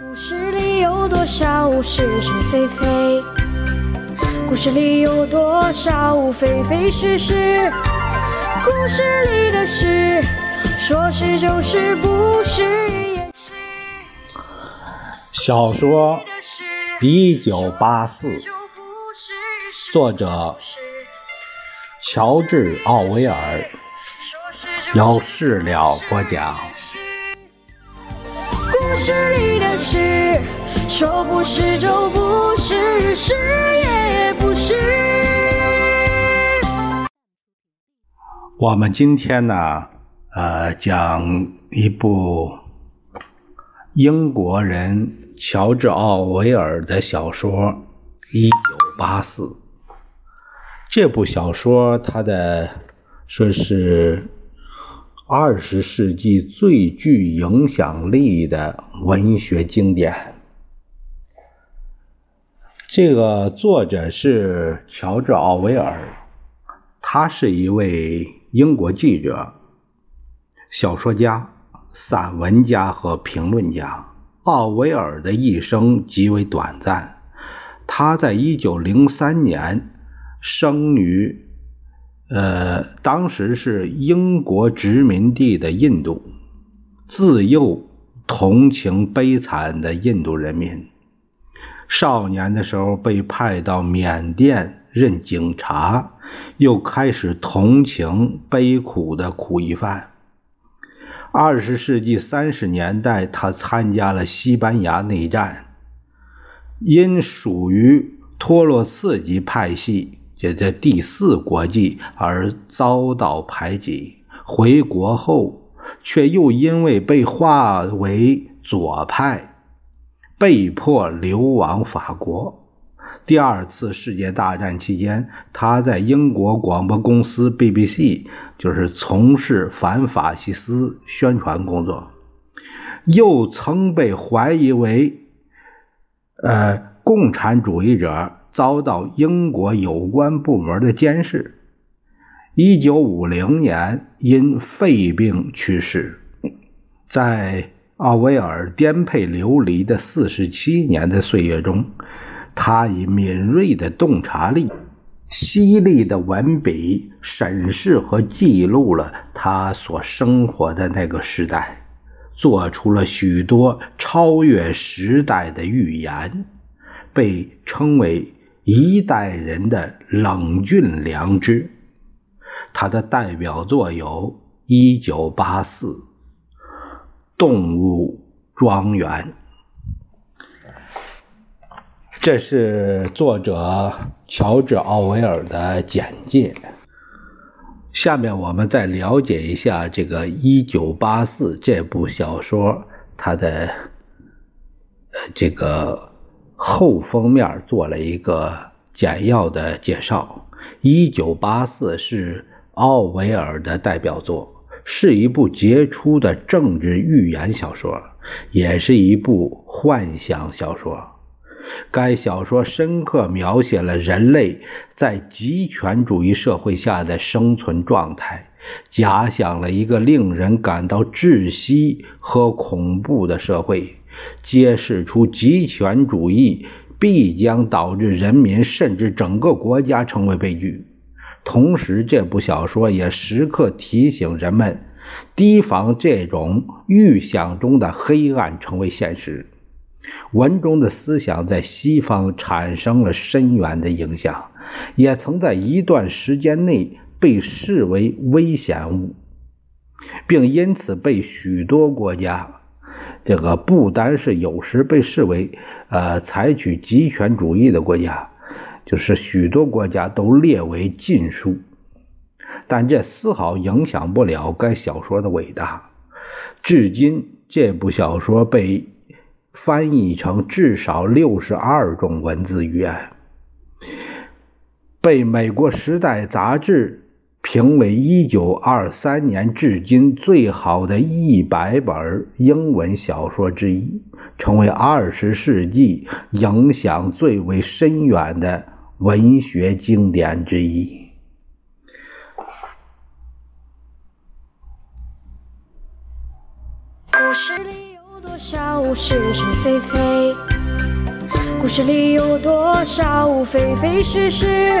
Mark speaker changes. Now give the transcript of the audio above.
Speaker 1: 故事里有多少是是非非？故事里有多少非非是是？故事里的事，说是就是，不是也是。
Speaker 2: 小说《一九八四》，作者乔治·奥威尔，由事了播讲。
Speaker 1: 故事里的事，说不是就不是，是也不是。
Speaker 2: 我们今天呢，呃，讲一部英国人乔治·奥威尔的小说《一九八四》。这部小说，它的说是二十世纪最具影响力的文学经典。这个作者是乔治·奥威尔，他是一位英国记者、小说家、散文家和评论家。奥威尔的一生极为短暂，他在一九零三年生于，呃，当时是英国殖民地的印度，自幼同情悲惨的印度人民。少年的时候被派到缅甸任警察，又开始同情悲苦的苦役犯。二十世纪三十年代，他参加了西班牙内战，因属于托洛茨基派系，也在第四国际而遭到排挤。回国后，却又因为被划为左派，被迫流亡法国。第二次世界大战期间，他在英国广播公司 BBC 就是从事反法西斯宣传工作，又曾被怀疑为呃共产主义者，遭到英国有关部门的监视。一九五零年因肺病去世。在奥威尔颠沛流离的四十七年的岁月中，他以敏锐的洞察力、犀利的文笔，审视和记录了他所生活的那个时代，做出了许多超越时代的预言，被称为一代人的冷峻良知。他的代表作有《一九八四》《动物庄园》。这是作者乔治·奥威尔的简介。下面我们再了解一下这个《一九八四》这部小说，它的这个后封面做了一个简要的介绍。《一九八四》是奥维尔的代表作，是一部杰出的政治寓言小说，也是一部幻想小说。该小说深刻描写了人类在极权主义社会下的生存状态，假想了一个令人感到窒息和恐怖的社会，揭示出极权主义必将导致人民甚至整个国家成为悲剧。同时，这部小说也时刻提醒人们，提防这种预想中的黑暗成为现实。文中的思想在西方产生了深远的影响，也曾在一段时间内被视为危险物，并因此被许多国家，这个不单是有时被视为呃采取极权主义的国家，就是许多国家都列为禁书。但这丝毫影响不了该小说的伟大。至今，这部小说被。翻译成至少六十二种文字语言，被美国《时代》杂志评为一九二三年至今最好的一百本英文小说之一，成为二十世纪影响最为深远的文学经典之一。
Speaker 1: 故事里有多少是是非非？故事里有多少非非是是？